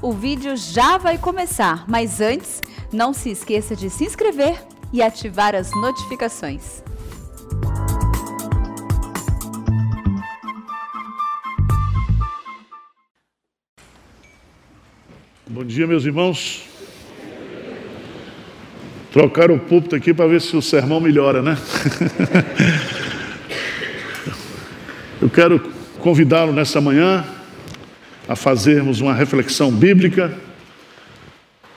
O vídeo já vai começar, mas antes, não se esqueça de se inscrever e ativar as notificações. Bom dia, meus irmãos. Trocar o púlpito aqui para ver se o sermão melhora, né? Eu quero convidá-lo nessa manhã a fazermos uma reflexão bíblica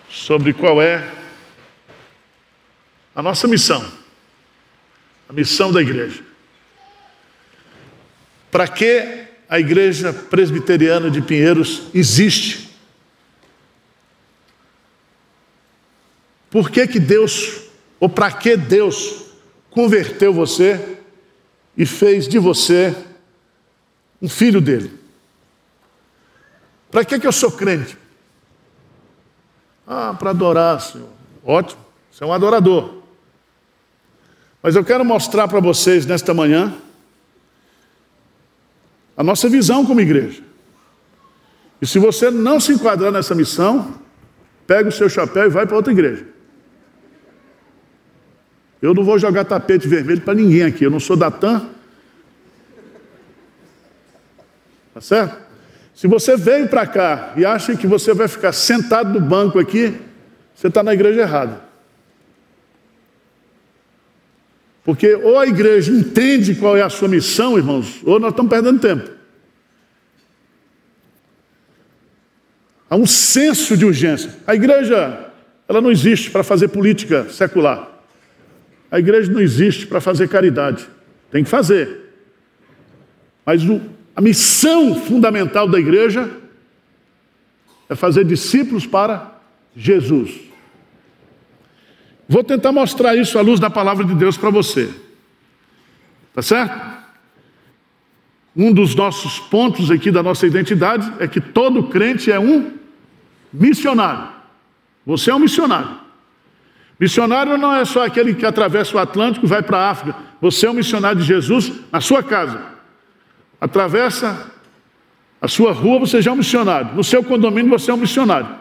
sobre qual é a nossa missão, a missão da igreja. Para que a igreja presbiteriana de Pinheiros existe? Por que, que Deus, ou para que Deus converteu você e fez de você um filho dele? Para que, que eu sou crente? Ah, para adorar, Senhor. Ótimo, você é um adorador. Mas eu quero mostrar para vocês nesta manhã a nossa visão como igreja. E se você não se enquadrar nessa missão, pega o seu chapéu e vai para outra igreja. Eu não vou jogar tapete vermelho para ninguém aqui. Eu não sou da. Tá certo? Se você veio para cá e acha que você vai ficar sentado no banco aqui, você está na igreja errada. Porque ou a igreja entende qual é a sua missão, irmãos, ou nós estamos perdendo tempo. Há um senso de urgência. A igreja, ela não existe para fazer política secular. A igreja não existe para fazer caridade. Tem que fazer. Mas o, missão fundamental da igreja é fazer discípulos para Jesus. Vou tentar mostrar isso à luz da palavra de Deus para você. Tá certo? Um dos nossos pontos aqui da nossa identidade é que todo crente é um missionário. Você é um missionário. Missionário não é só aquele que atravessa o Atlântico e vai para a África. Você é um missionário de Jesus na sua casa. Atravessa a sua rua, você já é um missionário. No seu condomínio, você é um missionário.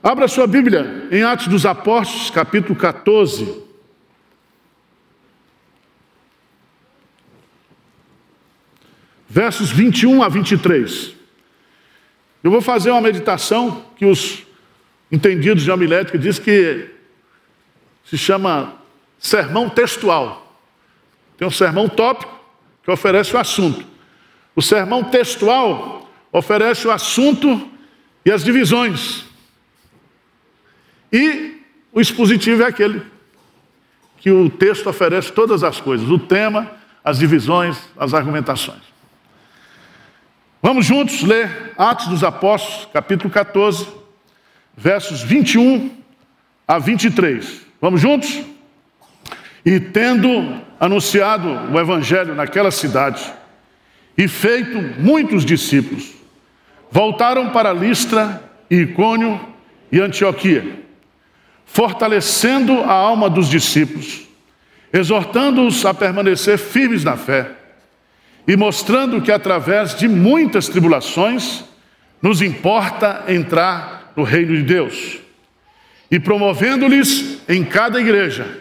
Abra sua Bíblia em Atos dos Apóstolos, capítulo 14. Versos 21 a 23. Eu vou fazer uma meditação que os entendidos de homilética diz que se chama sermão textual. Tem um sermão tópico que oferece o assunto. O sermão textual oferece o assunto e as divisões. E o expositivo é aquele que o texto oferece todas as coisas, o tema, as divisões, as argumentações. Vamos juntos ler Atos dos Apóstolos, capítulo 14, versos 21 a 23. Vamos juntos? E tendo anunciado o evangelho naquela cidade e feito muitos discípulos, voltaram para Listra, Icônio e Antioquia, fortalecendo a alma dos discípulos, exortando-os a permanecer firmes na fé e mostrando que através de muitas tribulações nos importa entrar no reino de Deus. E promovendo-lhes em cada igreja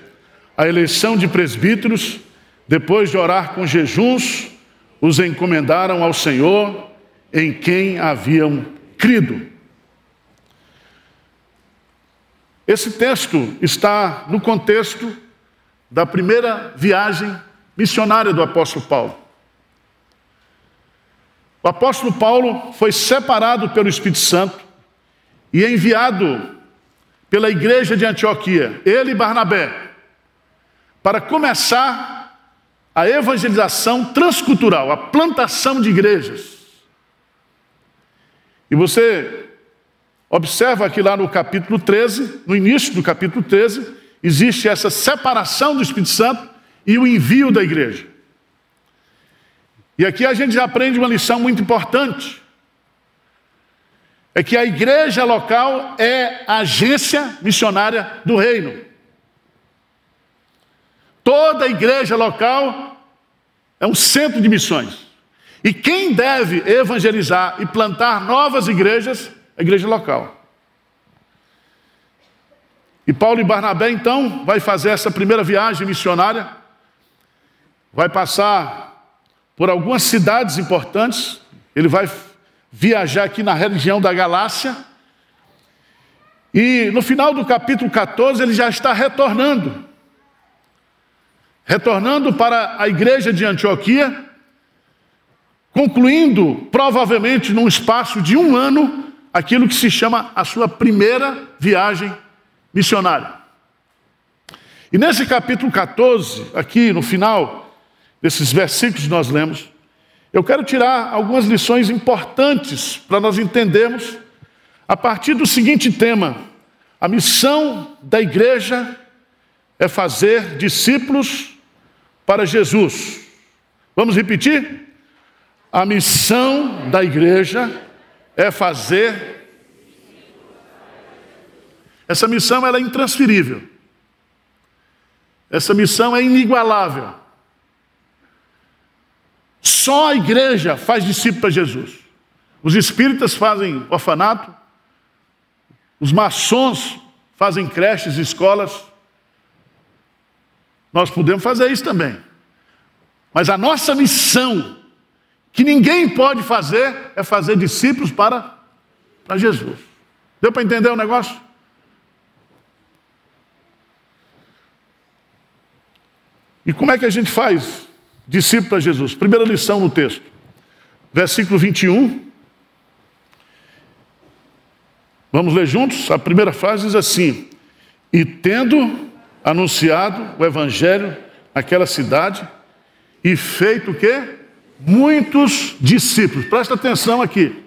a eleição de presbíteros, depois de orar com jejuns, os encomendaram ao Senhor em quem haviam crido. Esse texto está no contexto da primeira viagem missionária do apóstolo Paulo. O apóstolo Paulo foi separado pelo Espírito Santo e enviado pela igreja de Antioquia, ele e Barnabé, para começar a evangelização transcultural, a plantação de igrejas. E você observa aqui lá no capítulo 13, no início do capítulo 13, existe essa separação do Espírito Santo e o envio da igreja. E aqui a gente aprende uma lição muito importante é que a igreja local é a agência missionária do reino. Toda igreja local é um centro de missões. E quem deve evangelizar e plantar novas igrejas? A igreja local. E Paulo e Barnabé, então, vai fazer essa primeira viagem missionária, vai passar por algumas cidades importantes, ele vai viajar aqui na região da Galácia, e no final do capítulo 14 ele já está retornando. Retornando para a igreja de Antioquia, concluindo, provavelmente num espaço de um ano, aquilo que se chama a sua primeira viagem missionária. E nesse capítulo 14, aqui no final desses versículos que nós lemos, eu quero tirar algumas lições importantes para nós entendermos a partir do seguinte tema: a missão da igreja é fazer discípulos para Jesus. Vamos repetir? A missão da igreja é fazer. Essa missão ela é intransferível. Essa missão é inigualável. Só a igreja faz discípulo para Jesus. Os espíritas fazem orfanato, os maçons fazem creches, escolas. Nós podemos fazer isso também. Mas a nossa missão, que ninguém pode fazer, é fazer discípulos para, para Jesus. Deu para entender o negócio? E como é que a gente faz discípulo para Jesus? Primeira lição no texto, versículo 21. Vamos ler juntos? A primeira frase diz assim: E tendo anunciado o evangelho naquela cidade, e feito o quê? Muitos discípulos. Presta atenção aqui.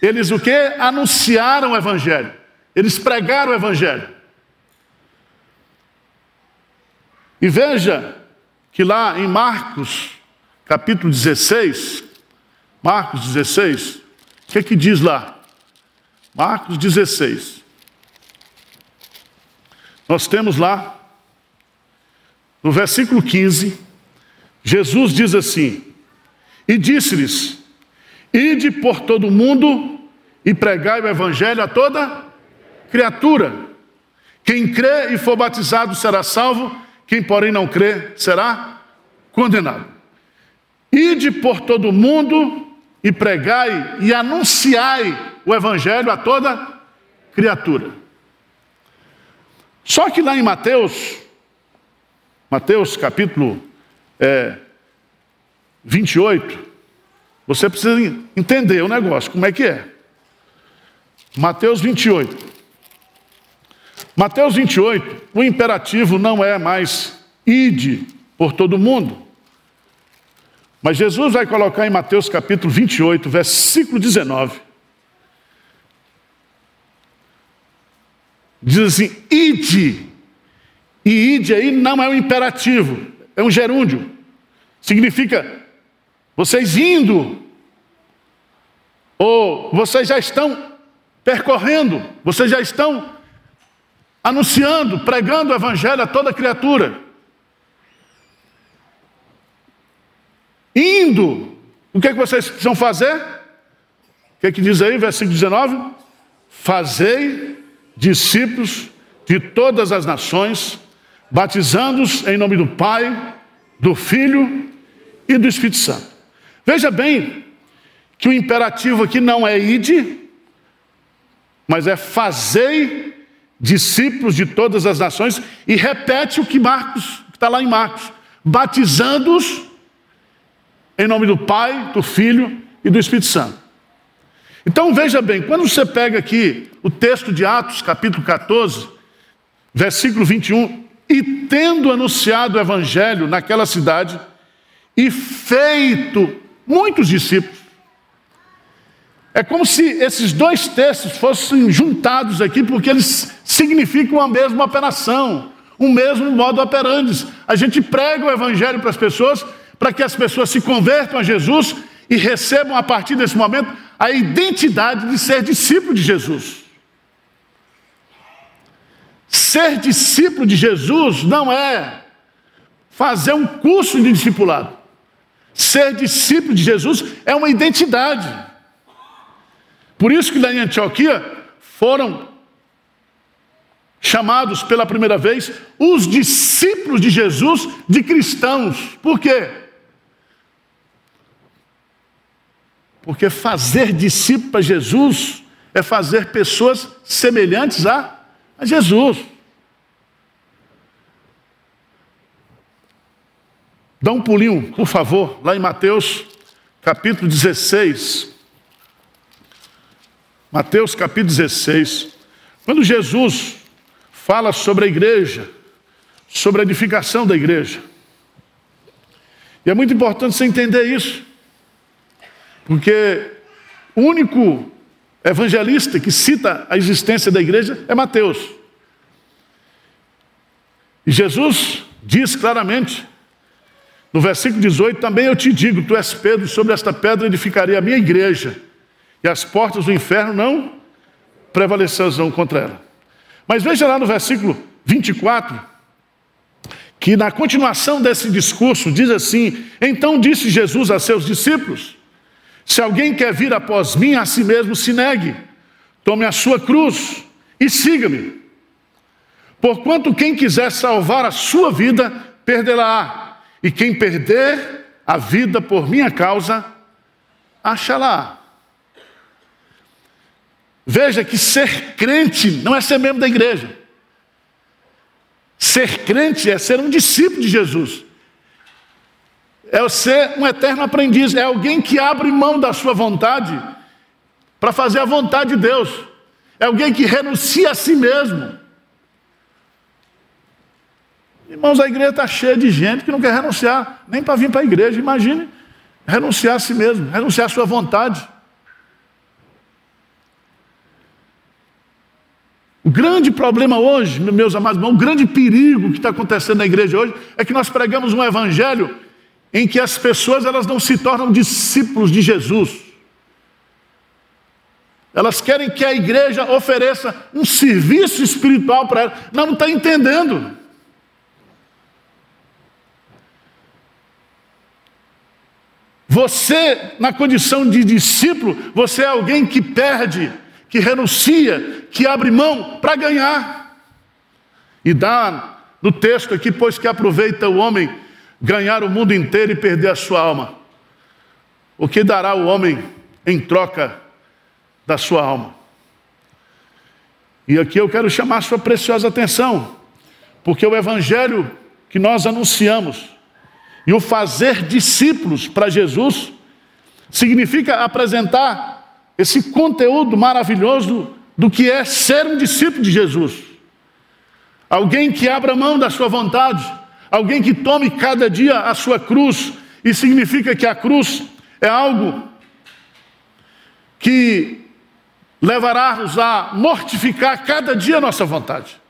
Eles o que? Anunciaram o evangelho. Eles pregaram o evangelho. E veja que lá em Marcos, capítulo 16, Marcos 16, o que é que diz lá? Marcos 16. Nós temos lá, no versículo 15, Jesus diz assim: E disse-lhes: Ide por todo o mundo e pregai o evangelho a toda criatura. Quem crê e for batizado será salvo, quem porém não crê será condenado. Ide por todo o mundo e pregai e anunciai o evangelho a toda criatura. Só que lá em Mateus, Mateus capítulo é, 28, você precisa entender o negócio, como é que é. Mateus 28. Mateus 28, o imperativo não é mais ide por todo mundo. Mas Jesus vai colocar em Mateus capítulo 28, versículo 19. Diz assim: ide. E ide aí não é um imperativo, é um gerúndio. Significa vocês indo, ou vocês já estão percorrendo, vocês já estão anunciando, pregando o evangelho a toda criatura. Indo, o que, é que vocês precisam fazer? O que, é que diz aí, versículo 19? Fazei discípulos de todas as nações, batizando-os em nome do Pai, do Filho e do Espírito Santo. Veja bem que o imperativo aqui não é ide, mas é fazei discípulos de todas as nações e repete o que Marcos, está lá em Marcos, batizando-os em nome do Pai, do Filho e do Espírito Santo. Então veja bem, quando você pega aqui o texto de Atos, capítulo 14, versículo 21, e tendo anunciado o evangelho naquela cidade, e feito muitos discípulos, é como se esses dois textos fossem juntados aqui, porque eles significam a mesma operação, o mesmo modo operandi. A gente prega o evangelho para as pessoas, para que as pessoas se convertam a Jesus e recebam a partir desse momento a identidade de ser discípulo de Jesus. Ser discípulo de Jesus não é fazer um curso de discipulado. Ser discípulo de Jesus é uma identidade. Por isso que lá em Antioquia foram chamados pela primeira vez os discípulos de Jesus de cristãos. Por quê? Porque fazer discípulo para Jesus é fazer pessoas semelhantes a, a Jesus. Dá um pulinho, por favor, lá em Mateus, capítulo 16. Mateus, capítulo 16. Quando Jesus fala sobre a igreja, sobre a edificação da igreja. E é muito importante você entender isso, porque o único evangelista que cita a existência da igreja é Mateus. E Jesus diz claramente, no versículo 18: Também eu te digo, tu és Pedro, sobre esta pedra edificarei a minha igreja, e as portas do inferno não prevalecerão contra ela. Mas veja lá no versículo 24, que na continuação desse discurso diz assim: Então disse Jesus a seus discípulos: Se alguém quer vir após mim, a si mesmo se negue, tome a sua cruz e siga-me. Porquanto quem quiser salvar a sua vida, perdê-la, e quem perder a vida por minha causa, achará. Veja que ser crente não é ser membro da igreja. Ser crente é ser um discípulo de Jesus. É ser um eterno aprendiz. É alguém que abre mão da sua vontade para fazer a vontade de Deus. É alguém que renuncia a si mesmo. Irmãos, a igreja está cheia de gente que não quer renunciar nem para vir para a igreja. Imagine renunciar a si mesmo, renunciar à sua vontade. O grande problema hoje, meus amados irmãos, o grande perigo que está acontecendo na igreja hoje é que nós pregamos um evangelho em que as pessoas elas não se tornam discípulos de Jesus. Elas querem que a igreja ofereça um serviço espiritual para elas. Não, não está entendendo. Você, na condição de discípulo, você é alguém que perde que renuncia, que abre mão para ganhar. E dá no texto aqui, pois que aproveita o homem ganhar o mundo inteiro e perder a sua alma. O que dará o homem em troca da sua alma? E aqui eu quero chamar sua preciosa atenção, porque o evangelho que nós anunciamos e o fazer discípulos para Jesus significa apresentar esse conteúdo maravilhoso do que é ser um discípulo de Jesus. Alguém que abra mão da sua vontade, alguém que tome cada dia a sua cruz, e significa que a cruz é algo que levará-nos a mortificar cada dia a nossa vontade.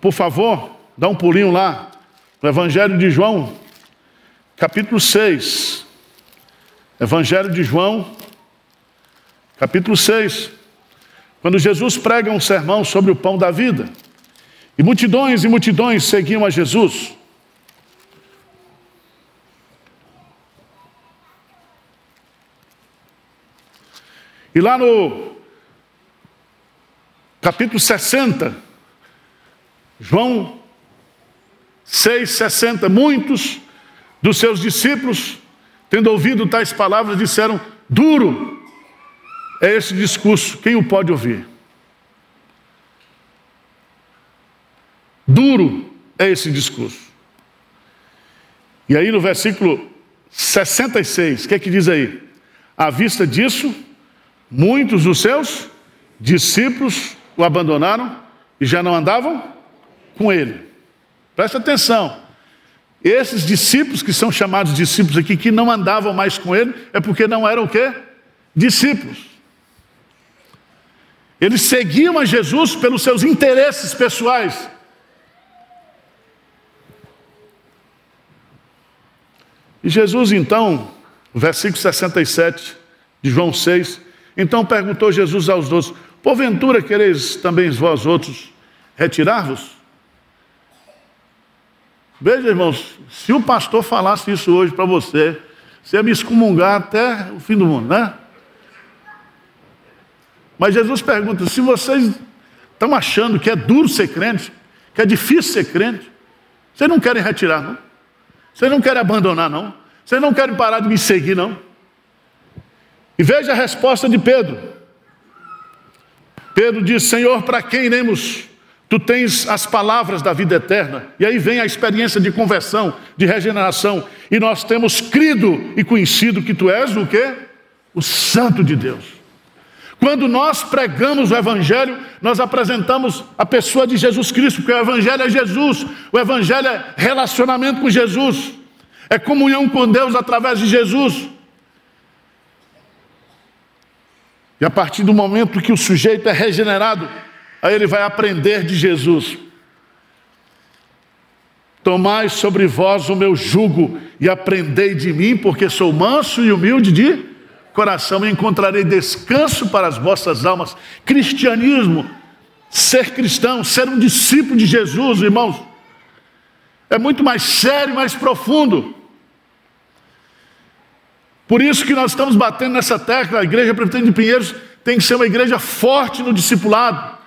Por favor, dá um pulinho lá no Evangelho de João, capítulo 6. Evangelho de João, capítulo 6. Quando Jesus prega um sermão sobre o pão da vida, e multidões e multidões seguiam a Jesus. E lá no capítulo 60, João 6, 60, muitos dos seus discípulos, tendo ouvido tais palavras, disseram: Duro é esse discurso, quem o pode ouvir? Duro é esse discurso. E aí no versículo 66, o que é que diz aí? À vista disso, muitos dos seus discípulos o abandonaram e já não andavam com ele. Presta atenção. Esses discípulos que são chamados discípulos aqui, que não andavam mais com ele, é porque não eram o quê? Discípulos. Eles seguiam a Jesus pelos seus interesses pessoais. E Jesus, então, versículo 67 de João 6, então perguntou Jesus aos outros: Porventura quereis também vós outros retirar-vos? Veja, irmãos, se o pastor falasse isso hoje para você, você ia me excomungar até o fim do mundo, né? Mas Jesus pergunta: se vocês estão achando que é duro ser crente, que é difícil ser crente, vocês não querem retirar, não? Vocês não querem abandonar, não? Vocês não querem parar de me seguir, não? E veja a resposta de Pedro. Pedro diz: Senhor, para quem iremos? Tu tens as palavras da vida eterna. E aí vem a experiência de conversão, de regeneração. E nós temos crido e conhecido que tu és o quê? O Santo de Deus. Quando nós pregamos o Evangelho, nós apresentamos a pessoa de Jesus Cristo, porque o Evangelho é Jesus, o Evangelho é relacionamento com Jesus, é comunhão com Deus através de Jesus. E a partir do momento que o sujeito é regenerado, Aí ele vai aprender de Jesus. Tomai sobre vós o meu jugo e aprendei de mim, porque sou manso e humilde de coração, encontrarei descanso para as vossas almas. Cristianismo, ser cristão, ser um discípulo de Jesus, irmãos, é muito mais sério, mais profundo. Por isso que nós estamos batendo nessa tecla, a igreja Presbiteriana de Pinheiros tem que ser uma igreja forte no discipulado.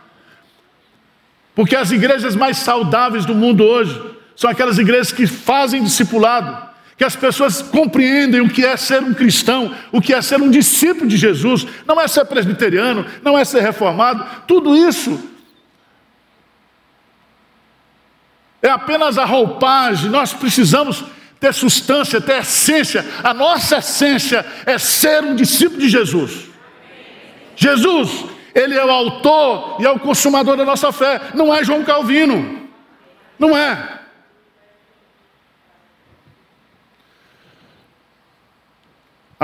Porque as igrejas mais saudáveis do mundo hoje são aquelas igrejas que fazem discipulado, que as pessoas compreendem o que é ser um cristão, o que é ser um discípulo de Jesus, não é ser presbiteriano, não é ser reformado, tudo isso é apenas a roupagem, nós precisamos ter substância, ter essência, a nossa essência é ser um discípulo de Jesus. Jesus, ele é o autor e é o consumador da nossa fé. Não é João Calvino. Não é.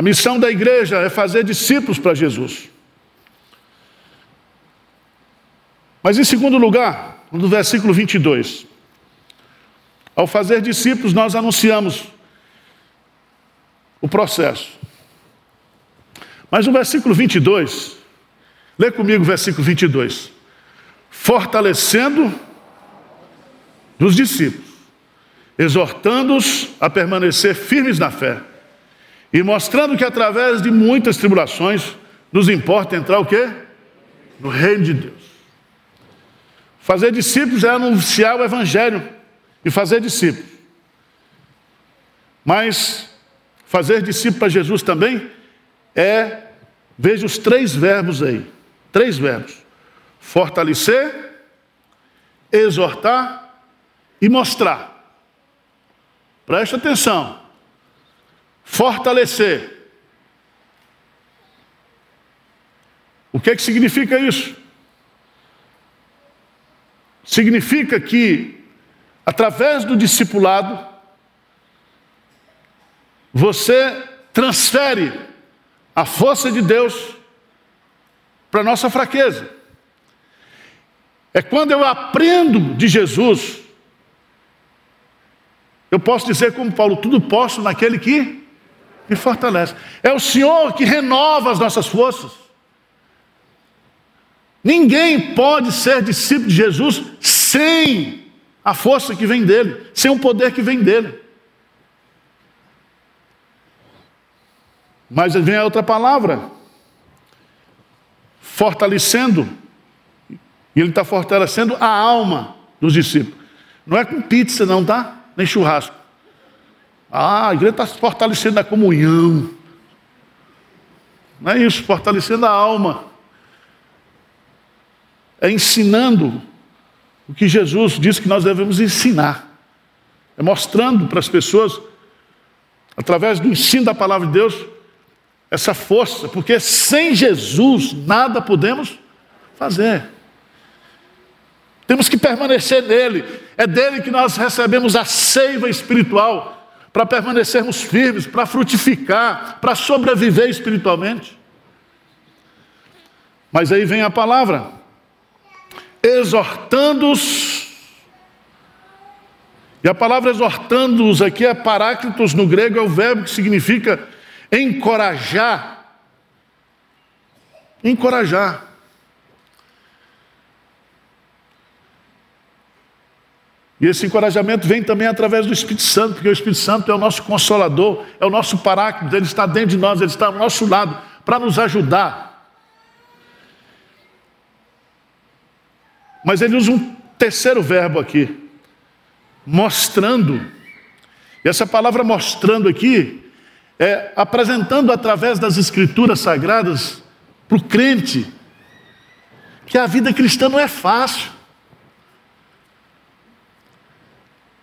A missão da igreja é fazer discípulos para Jesus. Mas em segundo lugar, no versículo 22, ao fazer discípulos, nós anunciamos o processo. Mas no versículo 22, Lê comigo o versículo 22. Fortalecendo dos discípulos, exortando-os a permanecer firmes na fé e mostrando que através de muitas tribulações nos importa entrar o quê? No reino de Deus. Fazer discípulos é anunciar o evangelho e fazer discípulos. Mas fazer discípulo para Jesus também é, veja os três verbos aí: Três verbos: fortalecer, exortar e mostrar. Preste atenção. Fortalecer. O que é que significa isso? Significa que, através do discipulado, você transfere a força de Deus para a nossa fraqueza. É quando eu aprendo de Jesus, eu posso dizer como Paulo, tudo posso naquele que me fortalece. É o Senhor que renova as nossas forças. Ninguém pode ser discípulo de Jesus sem a força que vem dele, sem o poder que vem dele. Mas vem a outra palavra, fortalecendo, e ele está fortalecendo a alma dos discípulos. Não é com pizza, não, tá? Nem churrasco. Ah, a igreja está fortalecendo a comunhão. Não é isso, fortalecendo a alma. É ensinando o que Jesus disse que nós devemos ensinar. É mostrando para as pessoas, através do ensino da palavra de Deus, essa força, porque sem Jesus nada podemos fazer. Temos que permanecer nele, é dele que nós recebemos a seiva espiritual para permanecermos firmes, para frutificar, para sobreviver espiritualmente. Mas aí vem a palavra, exortando-os. E a palavra exortando-os aqui é paráclitos no grego, é o verbo que significa encorajar. Encorajar. E esse encorajamento vem também através do Espírito Santo, porque o Espírito Santo é o nosso consolador, é o nosso paráclito, ele está dentro de nós, ele está ao nosso lado para nos ajudar. Mas ele usa um terceiro verbo aqui, mostrando. E essa palavra mostrando aqui é apresentando através das escrituras sagradas para o crente que a vida cristã não é fácil.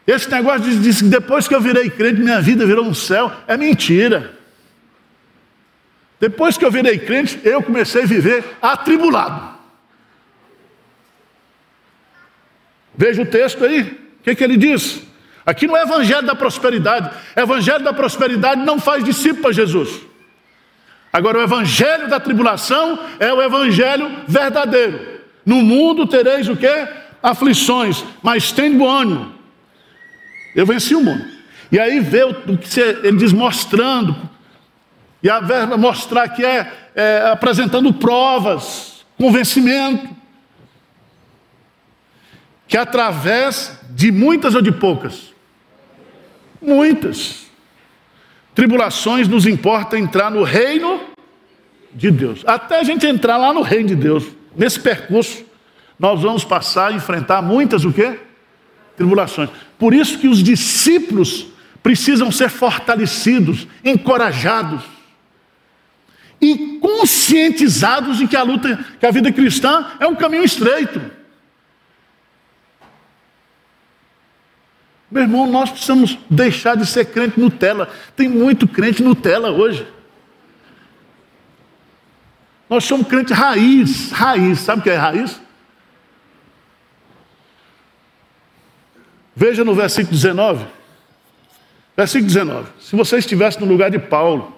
Esse negócio de, de depois que eu virei crente, minha vida virou um céu, é mentira. Depois que eu virei crente, eu comecei a viver atribulado. Veja o texto aí, o que, que ele diz? Aqui não é evangelho da prosperidade. Evangelho da prosperidade não faz discípulo para Jesus. Agora, o evangelho da tribulação é o evangelho verdadeiro. No mundo tereis o que? Aflições, mas tem bom ânimo. Eu venci o mundo. E aí vê o que ele diz mostrando. E a verba mostrar que é, é apresentando provas, convencimento que através de muitas ou de poucas? Muitas. Tribulações nos importa entrar no reino de Deus. Até a gente entrar lá no reino de Deus, nesse percurso, nós vamos passar a enfrentar muitas o quê? Tribulações. Por isso que os discípulos precisam ser fortalecidos, encorajados e conscientizados de que a luta, que a vida cristã é um caminho estreito. Meu irmão, nós precisamos deixar de ser crente Nutella. Tem muito crente Nutella hoje. Nós somos crente raiz, raiz. Sabe o que é raiz? Veja no versículo 19. Versículo 19. Se você estivesse no lugar de Paulo,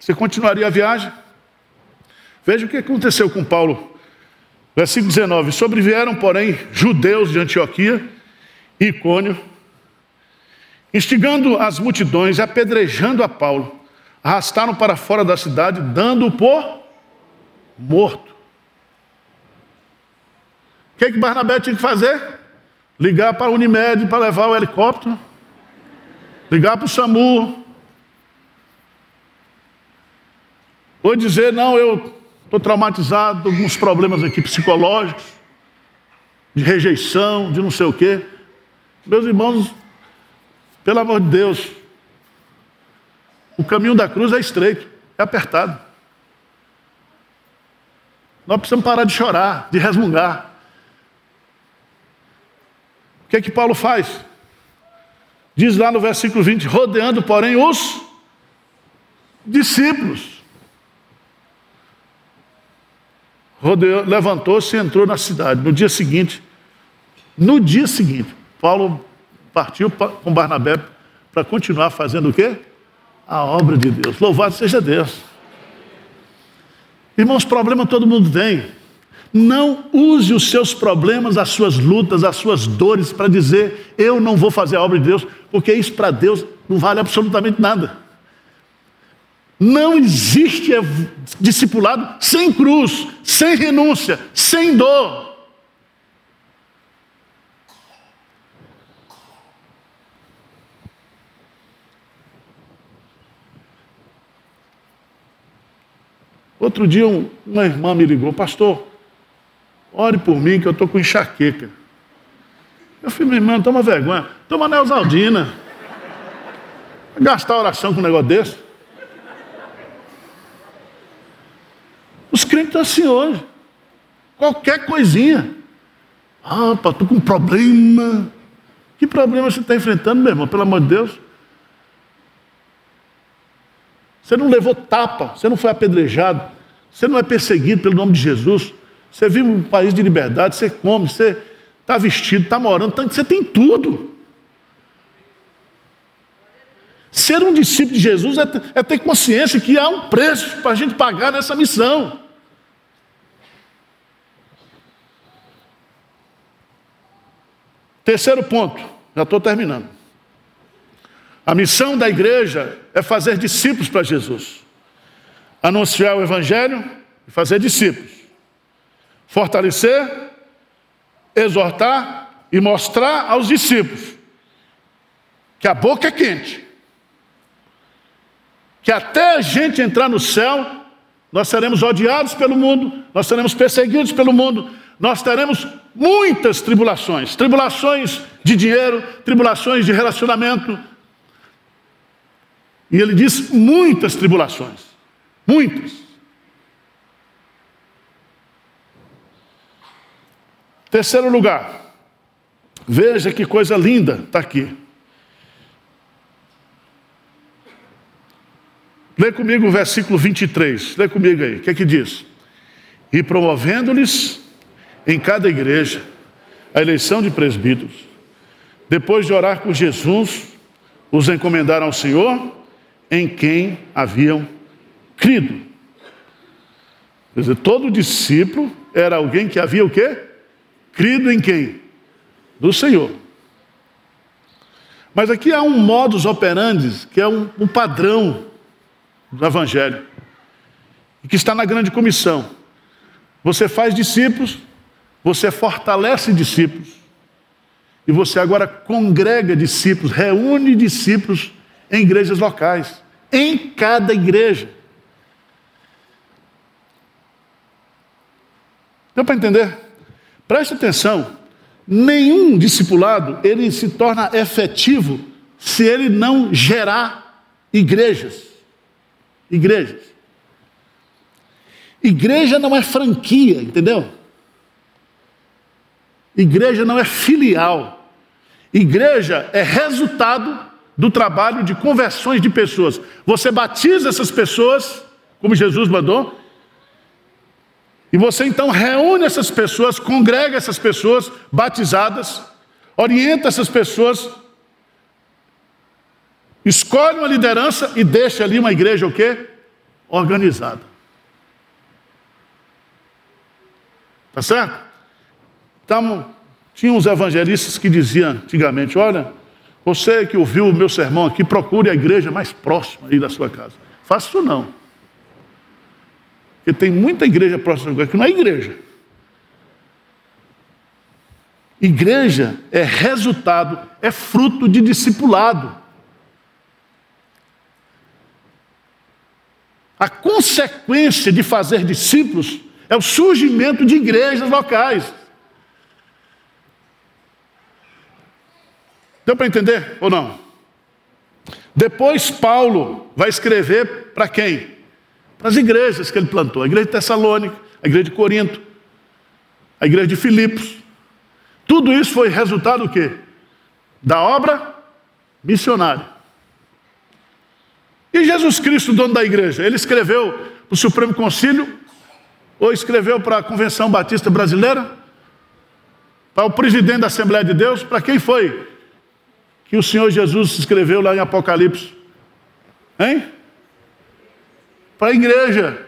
você continuaria a viagem? Veja o que aconteceu com Paulo. Versículo 19. Sobrevieram, porém, judeus de Antioquia Icônio, instigando as multidões, apedrejando a Paulo, arrastaram para fora da cidade, dando-o por morto. O que, que Barnabé tinha que fazer? Ligar para a Unimed para levar o helicóptero, ligar para o SAMU, ou dizer: não, eu estou traumatizado, alguns problemas aqui psicológicos, de rejeição, de não sei o quê. Meus irmãos, pelo amor de Deus, o caminho da cruz é estreito, é apertado. Nós precisamos parar de chorar, de resmungar. O que é que Paulo faz? Diz lá no versículo 20: rodeando, porém, os discípulos. Levantou-se e entrou na cidade. No dia seguinte, no dia seguinte, Paulo partiu com Barnabé para continuar fazendo o quê? A obra de Deus. Louvado seja Deus. Irmãos, problema todo mundo tem. Não use os seus problemas, as suas lutas, as suas dores para dizer eu não vou fazer a obra de Deus, porque isso para Deus não vale absolutamente nada. Não existe discipulado sem cruz, sem renúncia, sem dor. Outro dia uma irmã me ligou, pastor, ore por mim que eu estou com enxaqueca. Eu falei, minha irmã, toma vergonha, toma Neosaldina. Gastar oração com um negócio desse. Os crentes estão assim hoje. Qualquer coisinha. Ah, estou com um problema. Que problema você está enfrentando, meu irmão? Pelo amor de Deus. Você não levou tapa, você não foi apedrejado, você não é perseguido pelo nome de Jesus. Você vive um país de liberdade, você come, você está vestido, está morando, você tem tudo. Ser um discípulo de Jesus é, é ter consciência que há um preço para a gente pagar nessa missão. Terceiro ponto, já estou terminando. A missão da igreja é fazer discípulos para Jesus, anunciar o Evangelho e fazer discípulos, fortalecer, exortar e mostrar aos discípulos que a boca é quente, que até a gente entrar no céu, nós seremos odiados pelo mundo, nós seremos perseguidos pelo mundo, nós teremos muitas tribulações tribulações de dinheiro, tribulações de relacionamento. E ele diz muitas tribulações, muitas. Terceiro lugar, veja que coisa linda está aqui. Lê comigo o versículo 23, lê comigo aí, o que é que diz? E promovendo-lhes em cada igreja a eleição de presbíteros. Depois de orar com Jesus, os encomendaram ao Senhor, em quem haviam crido. Quer dizer, todo discípulo era alguém que havia o quê? Crido em quem? Do Senhor. Mas aqui há um modus operandi, que é um, um padrão do Evangelho, que está na grande comissão. Você faz discípulos você fortalece discípulos. E você agora congrega discípulos, reúne discípulos em igrejas locais, em cada igreja. Deu para entender? Preste atenção. Nenhum discipulado ele se torna efetivo se ele não gerar igrejas. Igrejas. Igreja não é franquia, entendeu? Igreja não é filial. Igreja é resultado do trabalho de conversões de pessoas. Você batiza essas pessoas, como Jesus mandou, e você então reúne essas pessoas, congrega essas pessoas batizadas, orienta essas pessoas, escolhe uma liderança e deixa ali uma igreja o quê? Organizada. Tá certo? Então, tinha uns evangelistas que diziam antigamente: Olha, você que ouviu o meu sermão aqui, procure a igreja mais próxima aí da sua casa. Faça isso não. Porque tem muita igreja próxima da que não é igreja. Igreja é resultado, é fruto de discipulado. A consequência de fazer discípulos é o surgimento de igrejas locais. Deu para entender ou não? Depois Paulo vai escrever para quem? Para as igrejas que ele plantou, a igreja de Tessalônica, a igreja de Corinto, a igreja de Filipos. Tudo isso foi resultado do quê? Da obra missionária. E Jesus Cristo, dono da igreja, ele escreveu para o Supremo Concílio ou escreveu para a Convenção Batista Brasileira? Para o presidente da Assembleia de Deus? Para quem foi que o Senhor Jesus escreveu lá em Apocalipse? Hein? Para a igreja.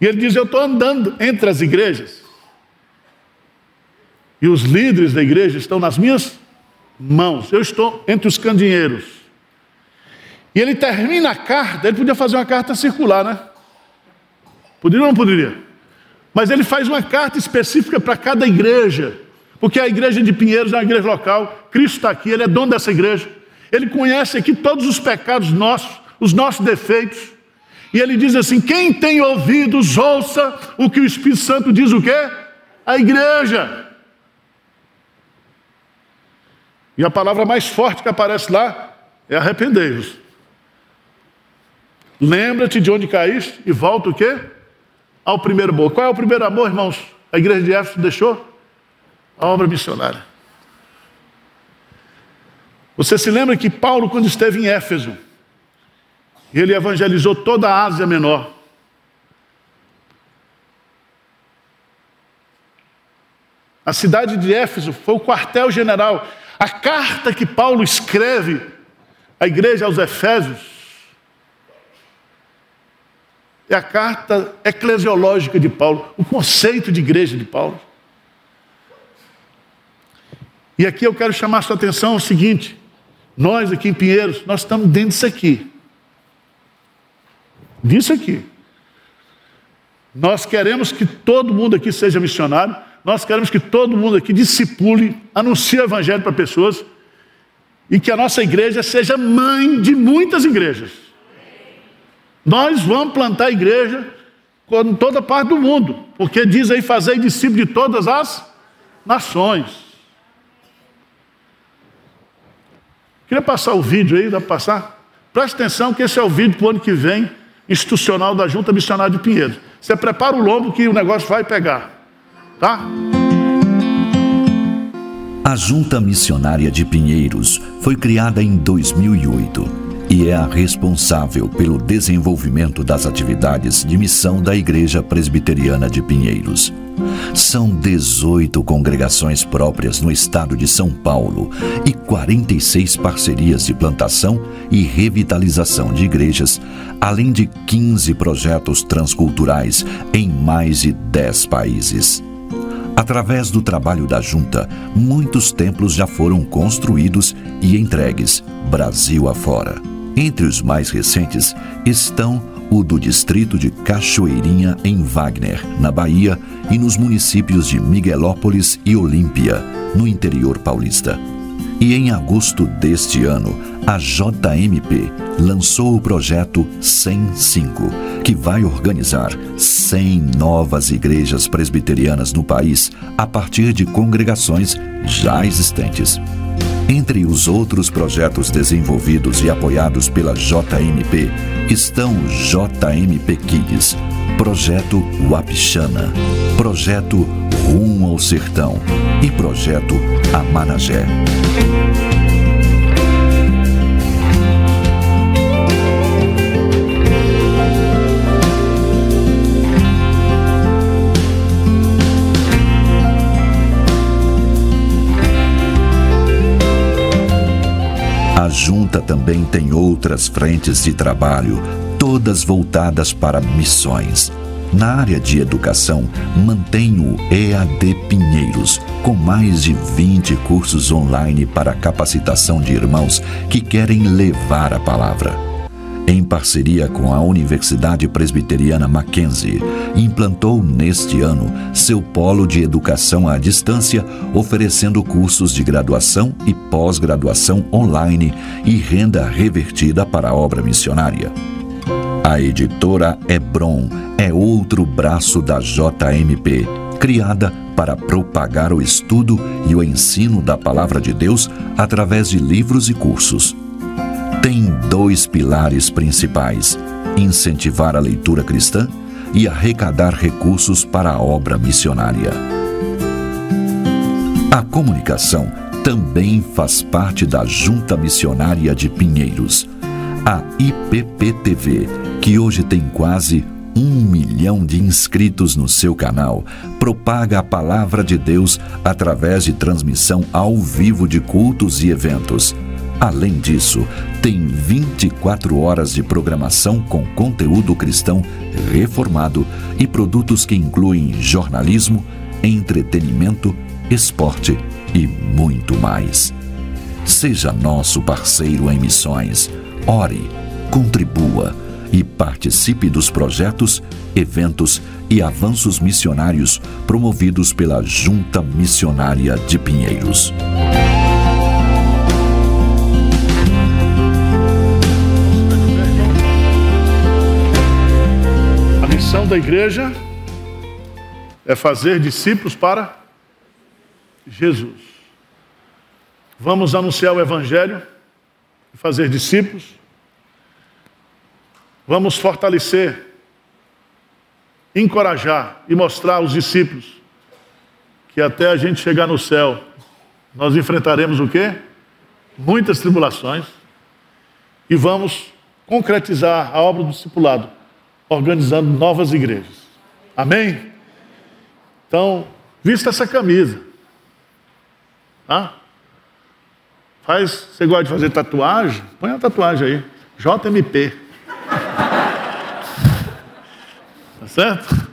E ele diz: Eu estou andando entre as igrejas. E os líderes da igreja estão nas minhas mãos. Eu estou entre os candinheiros. E ele termina a carta, ele podia fazer uma carta circular, né? Poderia ou não poderia? Mas ele faz uma carta específica para cada igreja. Porque a igreja de Pinheiros é uma igreja local, Cristo está aqui, Ele é dono dessa igreja. Ele conhece aqui todos os pecados nossos, os nossos defeitos. E ele diz assim: quem tem ouvidos, ouça o que o Espírito Santo diz o quê? A igreja. E a palavra mais forte que aparece lá é arrependei-vos. Lembra-te de onde caíste e volta o quê? Ao primeiro amor. Qual é o primeiro amor, irmãos? A igreja de Éfeso deixou? a obra missionária. Você se lembra que Paulo, quando esteve em Éfeso, ele evangelizou toda a Ásia Menor. A cidade de Éfeso foi o quartel-general. A carta que Paulo escreve à igreja aos Efésios é a carta eclesiológica de Paulo, o conceito de igreja de Paulo. E aqui eu quero chamar a sua atenção ao seguinte: nós aqui em Pinheiros, nós estamos dentro disso aqui. Disso aqui. Nós queremos que todo mundo aqui seja missionário, Nós queremos que todo mundo aqui discipule, anuncie o evangelho para pessoas e que a nossa igreja seja mãe de muitas igrejas. Nós vamos plantar igreja em toda parte do mundo, porque diz aí fazer discípulo de todas as nações. Queria passar o vídeo aí, dá para passar? Preste atenção que esse é o vídeo para o ano que vem, institucional da Junta Missionária de Pinheiros. Você prepara o lombo que o negócio vai pegar. Tá? A Junta Missionária de Pinheiros foi criada em 2008 e é a responsável pelo desenvolvimento das atividades de missão da Igreja Presbiteriana de Pinheiros. São 18 congregações próprias no estado de São Paulo e 46 parcerias de plantação e revitalização de igrejas, além de 15 projetos transculturais em mais de 10 países. Através do trabalho da junta, muitos templos já foram construídos e entregues, Brasil afora. Entre os mais recentes estão o do distrito de Cachoeirinha, em Wagner, na Bahia, e nos municípios de Miguelópolis e Olímpia, no interior paulista. E em agosto deste ano, a JMP lançou o projeto 105, que vai organizar 100 novas igrejas presbiterianas no país a partir de congregações já existentes. Entre os outros projetos desenvolvidos e apoiados pela JMP estão o JMP Kids, Projeto Wapixana, Projeto Rumo ao Sertão e Projeto Amanagé. A junta também tem outras frentes de trabalho, todas voltadas para missões. Na área de educação, mantém o EAD Pinheiros, com mais de 20 cursos online para capacitação de irmãos que querem levar a palavra em parceria com a Universidade Presbiteriana Mackenzie, implantou neste ano seu polo de educação à distância, oferecendo cursos de graduação e pós-graduação online e renda revertida para a obra missionária. A editora Hebron é outro braço da JMP, criada para propagar o estudo e o ensino da Palavra de Deus através de livros e cursos tem dois pilares principais: incentivar a leitura cristã e arrecadar recursos para a obra missionária. A comunicação também faz parte da Junta Missionária de Pinheiros, a IPPTV, que hoje tem quase um milhão de inscritos no seu canal, propaga a palavra de Deus através de transmissão ao vivo de cultos e eventos Além disso, tem 24 horas de programação com conteúdo cristão reformado e produtos que incluem jornalismo, entretenimento, esporte e muito mais. Seja nosso parceiro em missões. Ore, contribua e participe dos projetos, eventos e avanços missionários promovidos pela Junta Missionária de Pinheiros. Da igreja é fazer discípulos para Jesus. Vamos anunciar o Evangelho e fazer discípulos. Vamos fortalecer, encorajar e mostrar aos discípulos que até a gente chegar no céu, nós enfrentaremos o quê? Muitas tribulações e vamos concretizar a obra do discipulado organizando novas igrejas. Amém? Então, vista essa camisa. Tá? Faz, você gosta de fazer tatuagem? Põe a tatuagem aí. JMP. Tá certo?